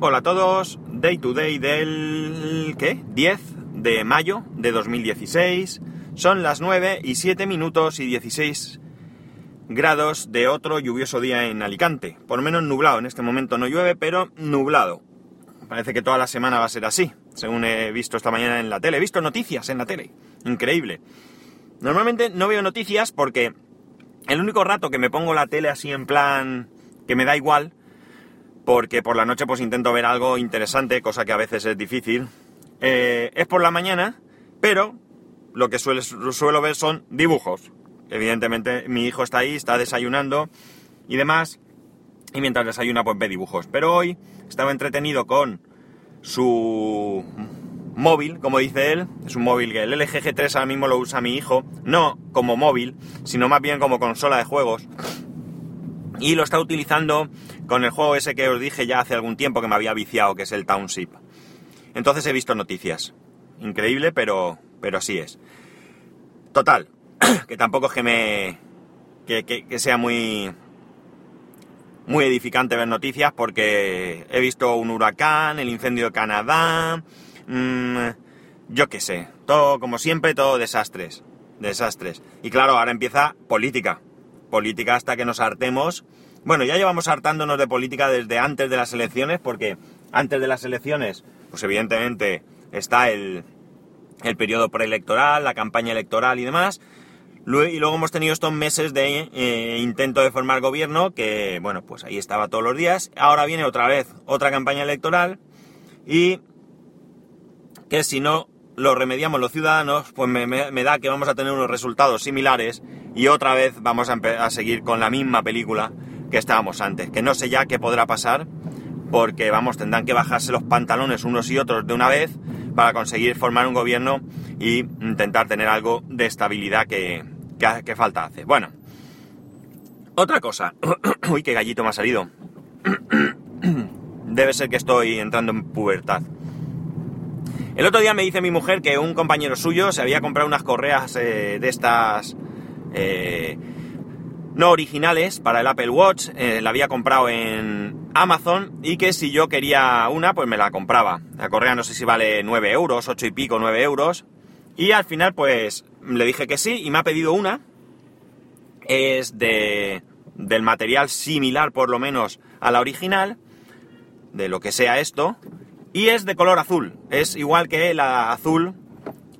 Hola a todos, Day to Day del... ¿qué? 10 de mayo de 2016. Son las 9 y 7 minutos y 16 grados de otro lluvioso día en Alicante. Por menos nublado, en este momento no llueve, pero nublado. Parece que toda la semana va a ser así, según he visto esta mañana en la tele. He visto noticias en la tele. Increíble. Normalmente no veo noticias porque el único rato que me pongo la tele así en plan que me da igual porque por la noche pues intento ver algo interesante, cosa que a veces es difícil. Eh, es por la mañana, pero lo que suelo ver son dibujos. Evidentemente mi hijo está ahí, está desayunando y demás, y mientras desayuna pues ve dibujos. Pero hoy estaba entretenido con su móvil, como dice él, es un móvil que el LG G3 ahora mismo lo usa mi hijo, no como móvil, sino más bien como consola de juegos y lo está utilizando con el juego ese que os dije ya hace algún tiempo que me había viciado, que es el Township. Entonces he visto noticias. Increíble, pero, pero así es. Total, que tampoco es que me... que, sea muy... muy edificante ver noticias porque he visto un huracán, el incendio de Canadá, mmm, yo qué sé, todo como siempre, todo desastres, desastres. Y claro, ahora empieza política política hasta que nos hartemos. Bueno, ya llevamos hartándonos de política desde antes de las elecciones, porque antes de las elecciones, pues evidentemente está el, el periodo preelectoral, la campaña electoral y demás. Y luego hemos tenido estos meses de eh, intento de formar gobierno, que bueno, pues ahí estaba todos los días. Ahora viene otra vez otra campaña electoral y que si no lo remediamos los ciudadanos, pues me, da que vamos a tener unos resultados similares y otra vez vamos a, a, seguir con la misma película que estábamos antes. Que no sé ya qué podrá pasar, porque vamos, tendrán que bajarse los pantalones unos y otros de una vez para conseguir formar un gobierno y intentar tener algo de estabilidad que, que, falta hace. Bueno, otra cosa. Uy, qué gallito me ha salido. Debe ser que estoy entrando en pubertad. El otro día me dice mi mujer que un compañero suyo se había comprado unas correas eh, de estas eh, no originales para el Apple Watch, eh, la había comprado en Amazon y que si yo quería una, pues me la compraba. La correa no sé si vale 9 euros, 8 y pico, 9 euros. Y al final pues le dije que sí y me ha pedido una. Es de, del material similar por lo menos a la original, de lo que sea esto. Y es de color azul, es igual que la azul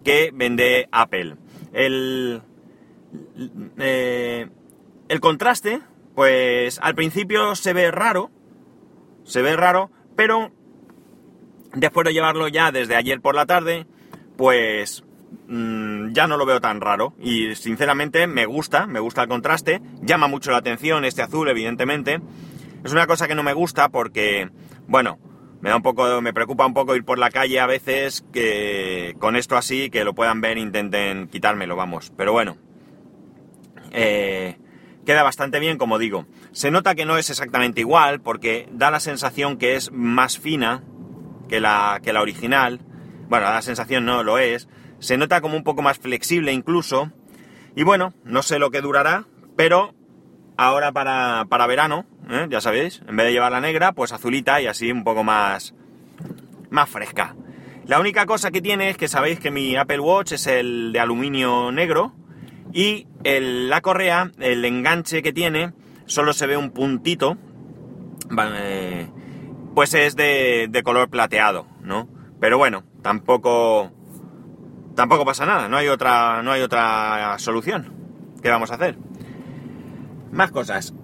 que vende Apple. El, eh, el contraste, pues al principio se ve raro, se ve raro, pero después de llevarlo ya desde ayer por la tarde, pues mm, ya no lo veo tan raro y sinceramente me gusta, me gusta el contraste, llama mucho la atención este azul evidentemente. Es una cosa que no me gusta porque, bueno, me da un poco, me preocupa un poco ir por la calle a veces que con esto así, que lo puedan ver, intenten quitármelo, vamos. Pero bueno, eh, queda bastante bien, como digo. Se nota que no es exactamente igual, porque da la sensación que es más fina que la, que la original. Bueno, la sensación no lo es. Se nota como un poco más flexible incluso. Y bueno, no sé lo que durará, pero ahora para, para verano, ¿eh? ya sabéis, en vez de llevar la negra, pues azulita y así un poco más, más fresca. La única cosa que tiene es que sabéis que mi Apple Watch es el de aluminio negro y la correa, el enganche que tiene, solo se ve un puntito, eh, pues es de, de color plateado, ¿no? Pero bueno, tampoco tampoco pasa nada, no hay otra no hay otra solución. ¿Qué vamos a hacer? Más cosas.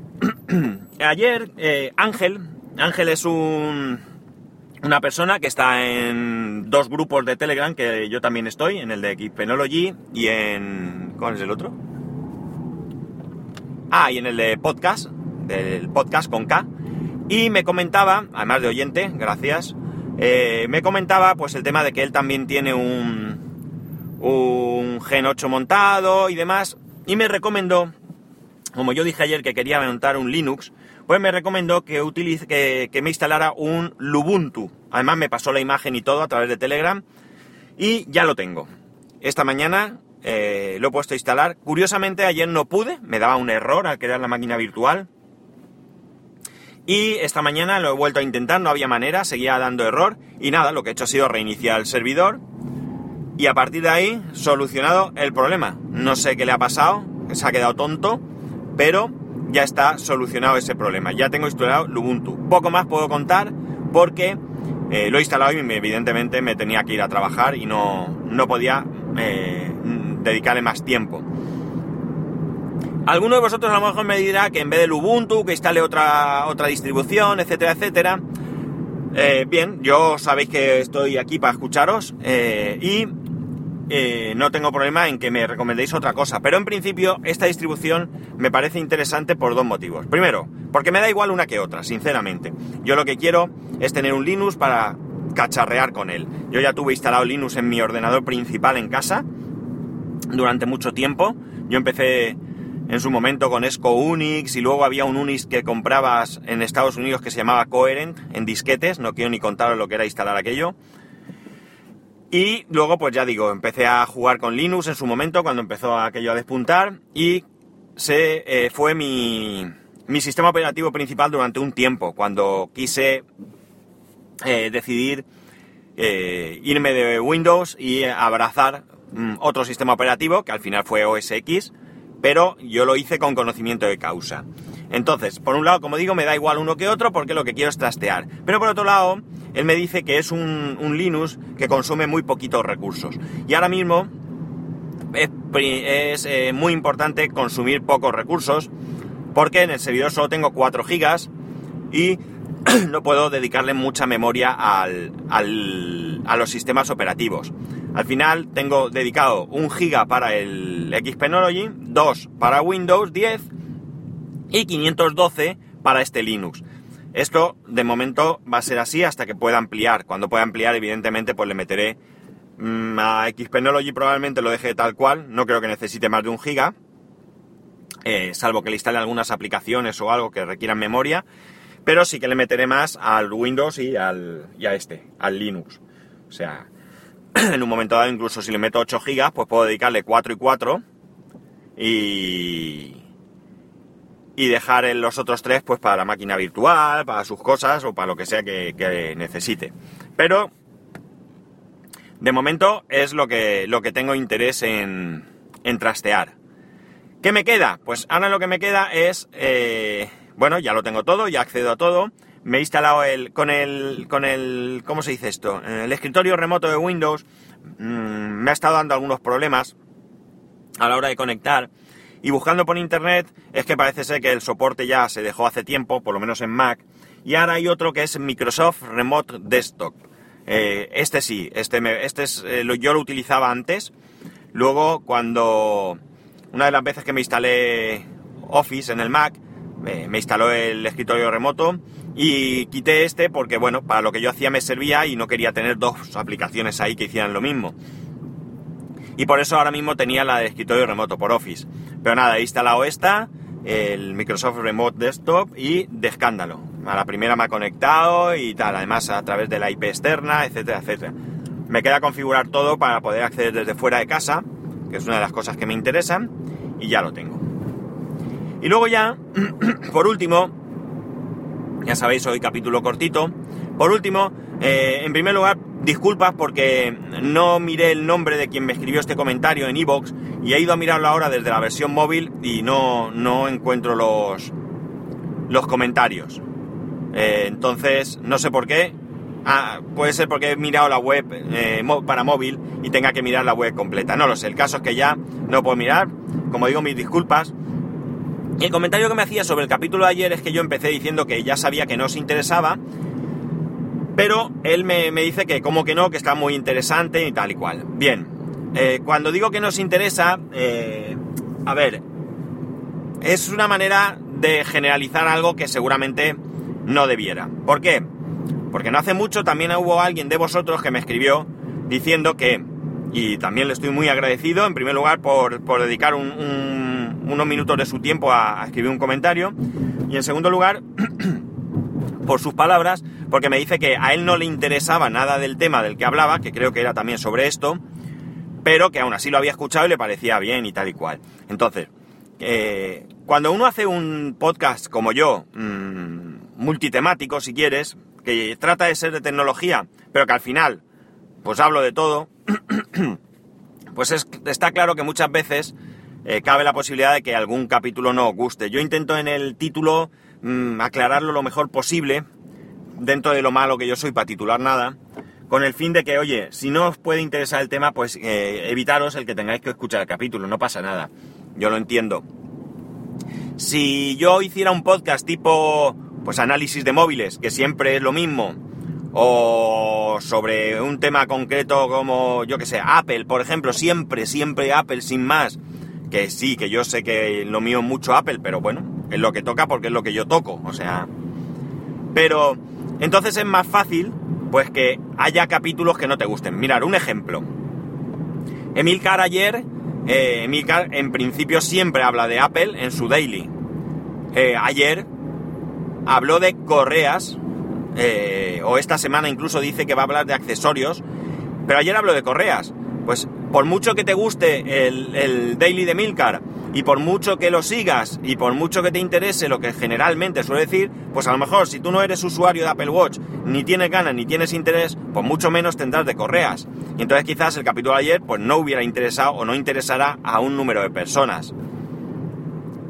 Ayer, eh, Ángel, Ángel es un, una persona que está en dos grupos de Telegram, que yo también estoy, en el de Equipenology y en... ¿Cuál es el otro? Ah, y en el de podcast, del podcast con K. Y me comentaba, además de oyente, gracias, eh, me comentaba pues el tema de que él también tiene un, un Gen 8 montado y demás, y me recomendó como yo dije ayer que quería montar un Linux, pues me recomendó que, utilice, que, me instalara un Lubuntu. Además me pasó la imagen y todo a través de Telegram y ya lo tengo. Esta mañana eh, lo he puesto a instalar. Curiosamente ayer no pude, me daba un error al crear la máquina virtual. Y esta mañana lo he vuelto a intentar, no había manera, seguía dando error. Y nada, lo que he hecho ha sido reiniciar el servidor. Y a partir de ahí, solucionado el problema. No sé qué le ha pasado, se ha quedado tonto, pero ya está solucionado ese problema. Ya tengo instalado Ubuntu. Poco más puedo contar porque eh, lo he instalado y evidentemente me tenía que ir a trabajar y no, no podía eh, dedicarle más tiempo. Alguno de vosotros a lo mejor me dirá que en vez del Ubuntu, que instale otra, otra distribución, etcétera, etcétera. Eh, bien, yo sabéis que estoy aquí para escucharos y no tengo problema en que me recomendéis otra cosa. Pero en principio esta distribución me parece interesante por dos motivos. Primero, porque me da igual una que otra, sinceramente. Yo lo que quiero es tener un Linux para cacharrear con él. Yo ya tuve instalado Linux en mi ordenador principal en casa durante mucho tiempo. Yo empecé en su momento con Esco Unix y luego había un Unix que comprabas en Estados Unidos que se llamaba Coherent en disquetes, no quiero ni contaros lo que era instalar aquello. Y luego, pues ya digo, empecé a jugar con Linux en su momento cuando empezó aquello a despuntar y se eh, fue mi, mi sistema operativo principal durante un tiempo, cuando quise eh, decidir eh, irme de Windows y abrazar mm, otro sistema operativo, que al final fue OS X, pero yo lo hice con conocimiento de causa. Entonces, por un lado, como digo, me da igual uno que otro porque lo que quiero es trastear. Pero por otro lado, él me dice que es un, Linux que consume muy poquitos recursos. Y ahora mismo es, eh, muy importante consumir pocos recursos porque en el servidor solo tengo 4 GB y no puedo dedicarle mucha memoria al, a los sistemas operativos. Al final tengo dedicado un giga para el Xpenology, 2 para Windows 10 y 512 para este Linux. Esto de momento va a ser así hasta que pueda ampliar. Cuando pueda ampliar, evidentemente, pues le meteré mm, a Xpenology probablemente lo deje tal cual. No creo que necesite más de un giga. Eh, salvo que le instale algunas aplicaciones o algo que requieran memoria pero sí que le meteré más al Windows y, al, y a este, al Linux. O sea, en un momento dado, incluso si le meto 8 GB, pues puedo dedicarle 4 y 4 y, y dejar los otros 3 pues para la máquina virtual, para sus cosas o para lo que sea que, necesite. Pero de momento es lo que, lo que tengo interés en, en trastear. ¿Qué me queda? Pues ahora lo que me queda es eh, bueno, ya lo tengo todo, ya accedo a todo. Me he instalado el, con el, con el, ¿cómo se dice esto? El escritorio remoto de Windows mm, me ha estado dando algunos problemas a la hora de conectar. Y buscando por internet es que parece ser que el soporte ya se dejó hace tiempo, por lo menos en Mac. Y ahora hay otro que es Microsoft Remote Desktop. Eh, este sí, este, este es, eh, yo lo utilizaba antes. Luego, cuando una de las veces que me instalé Office en el Mac, me instaló el escritorio remoto y quité este porque, bueno, para lo que yo hacía me servía y no quería tener dos aplicaciones ahí que hicieran lo mismo. Y por eso ahora mismo tenía la de escritorio remoto por Office. Pero nada, he instalado esta, el Microsoft Remote Desktop y de escándalo. A la primera me ha conectado y tal, además a través de la IP externa, etcétera, etcétera. Me queda configurar todo para poder acceder desde fuera de casa, que es una de las cosas que me interesan, y ya lo tengo. Y luego ya, por último, ya sabéis, hoy capítulo cortito. Por último, eh, en primer lugar, disculpas porque no miré el nombre de quien me escribió este comentario en iVoox y he ido a mirarlo ahora desde la versión móvil y no, no encuentro los, los comentarios. Eh, entonces, no sé por qué. Ah, puede ser porque he mirado la web eh, para móvil y tenga que mirar la web completa. No lo sé. El caso es que ya no puedo mirar. Como digo, mis disculpas. El comentario que me hacía sobre el capítulo de ayer es que yo empecé diciendo que ya sabía que no os interesaba, pero él me, dice que como que no, que está muy interesante y tal y cual. Bien, eh, cuando digo que nos interesa, eh, a ver, es una manera de generalizar algo que seguramente no debiera. ¿Por qué? Porque no hace mucho también hubo alguien de vosotros que me escribió diciendo que, y también le estoy muy agradecido, en primer lugar por, dedicar un unos minutos de su tiempo a, escribir un comentario. Y en segundo lugar, por sus palabras, porque me dice que a él no le interesaba nada del tema del que hablaba, que creo que era también sobre esto, pero que aún así lo había escuchado y le parecía bien y tal y cual. Entonces, eh, cuando uno hace un podcast como yo, mm, multitemático, si quieres, que trata de ser de tecnología, pero que al final, pues hablo de todo, pues está claro que muchas veces eh, cabe la posibilidad de que algún capítulo no os guste. Yo intento en el título mm, aclararlo lo mejor posible, dentro de lo malo que yo soy para titular nada, con el fin de que, oye, si no os puede interesar el tema, pues eh, evitaros el que tengáis que escuchar el capítulo, no pasa nada. Yo lo entiendo. Si yo hiciera un podcast tipo, pues análisis de móviles, que siempre es lo mismo, o sobre un tema concreto como, yo que sé, Apple, por ejemplo, siempre, siempre Apple sin más, que sí, que yo sé que lo mío es mucho Apple, pero bueno, es lo que toca porque es lo que yo toco, o sea... Pero entonces es más fácil, pues que haya capítulos que no te gusten. Mirar, un ejemplo. Emilcar ayer, eh, Emilcar en principio siempre habla de Apple en su daily. Eh, ayer habló de correas, eh, o esta semana incluso dice que va a hablar de accesorios, pero ayer habló de correas. Pues por mucho que te guste el, daily de Milcar y por mucho que lo sigas y por mucho que te interese lo que generalmente suele decir, pues a lo mejor si tú no eres usuario de Apple Watch, ni tienes ganas ni tienes interés, pues mucho menos tendrás de correas. Y entonces quizás el capítulo de ayer pues no hubiera interesado o no interesará a un número de personas.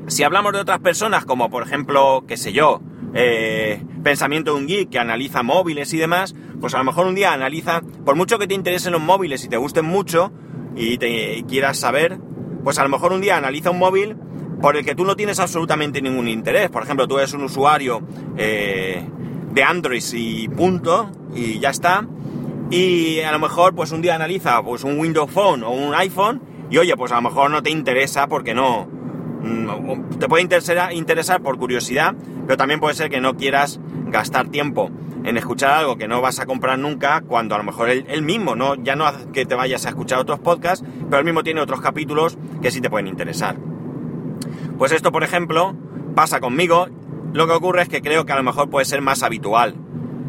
Si hablamos de otras personas, como por ejemplo, qué sé yo, eh, pensamiento de un geek que analiza móviles y demás, pues a lo mejor un día analiza, por mucho que te interesen los móviles y te gusten mucho y te quieras saber, pues a lo mejor un día analiza un móvil por el que tú no tienes absolutamente ningún interés. Por ejemplo, tú eres un usuario eh, de Android y punto, y ya está. Y a lo mejor pues un día analiza pues un Windows Phone o un iPhone y oye, pues a lo mejor no te interesa porque no, te puede interesar, interesar por curiosidad, pero también puede ser que no quieras gastar tiempo en escuchar algo que no vas a comprar nunca, cuando a lo mejor él, mismo, ¿no? ya no hace que te vayas a escuchar otros podcasts, pero él mismo tiene otros capítulos que sí te pueden interesar. Pues esto, por ejemplo, pasa conmigo. Lo que ocurre es que creo que a lo mejor puede ser más habitual,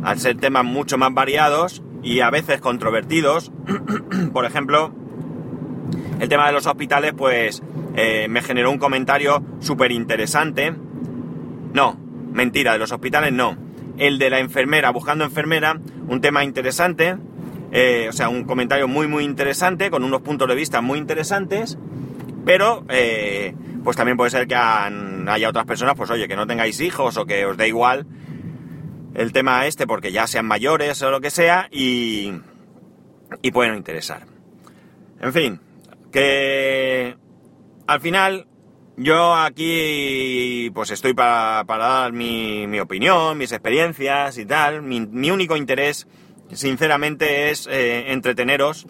al ser temas mucho más variados y a veces controvertidos. por ejemplo, el tema de los hospitales, pues eh, me generó un comentario súper interesante. No, mentira, de los hospitales no. El de la enfermera, buscando enfermera, un tema interesante. Eh, o sea, un comentario muy, muy interesante, con unos puntos de vista muy interesantes. Pero, eh, pues también puede ser que haya otras personas, pues oye, que no tengáis hijos o que os dé igual el tema este porque ya sean mayores o lo que sea y, y pueden interesar. En fin, que al final, yo aquí pues estoy para, dar mi, opinión, mis experiencias y tal. Mi, único interés, sinceramente, es eh, entreteneros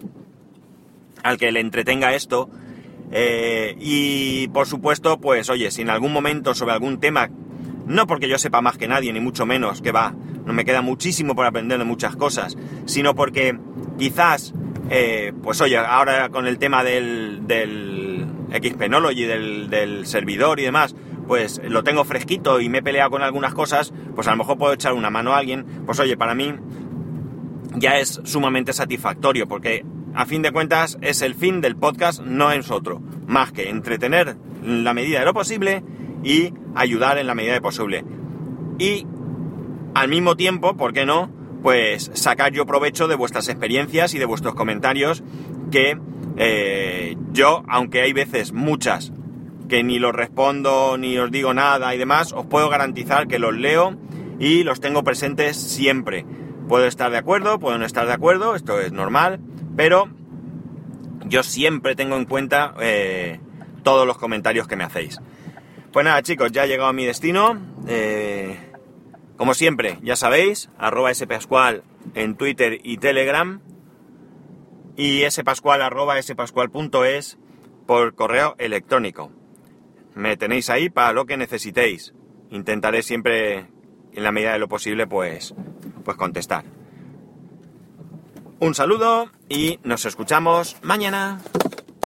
al que le entretenga esto. Eh, y por supuesto, pues oye, si en algún momento sobre algún tema, no porque yo sepa más que nadie, ni mucho menos, que va, no me queda muchísimo por aprender de muchas cosas, sino porque quizás, eh, pues oye, ahora con el tema del Xpenology del, del servidor y demás, pues lo tengo fresquito y me he peleado con algunas cosas, pues a lo mejor puedo echar una mano a alguien, pues oye, para mí ya es sumamente satisfactorio, porque a fin de cuentas es el fin del podcast, no es otro, más que entretener en la medida de lo posible y ayudar en la medida de posible. Y al mismo tiempo, ¿por qué no? Pues sacar yo provecho de vuestras experiencias y de vuestros comentarios que eh, yo, aunque hay veces muchas que ni los respondo ni os digo nada y demás, os puedo garantizar que los leo y los tengo presentes siempre. Puedo estar de acuerdo, puedo no estar de acuerdo, esto es normal, pero yo siempre tengo en cuenta eh, todos los comentarios que me hacéis. Pues nada chicos, ya he llegado a mi destino. Eh, como siempre, ya sabéis, arroba spascual en Twitter y Telegram y spascual arroba spascual.es por correo electrónico. Me tenéis ahí para lo que necesitéis. Intentaré siempre, en la medida de lo posible, pues, pues contestar. Un saludo y nos escuchamos mañana.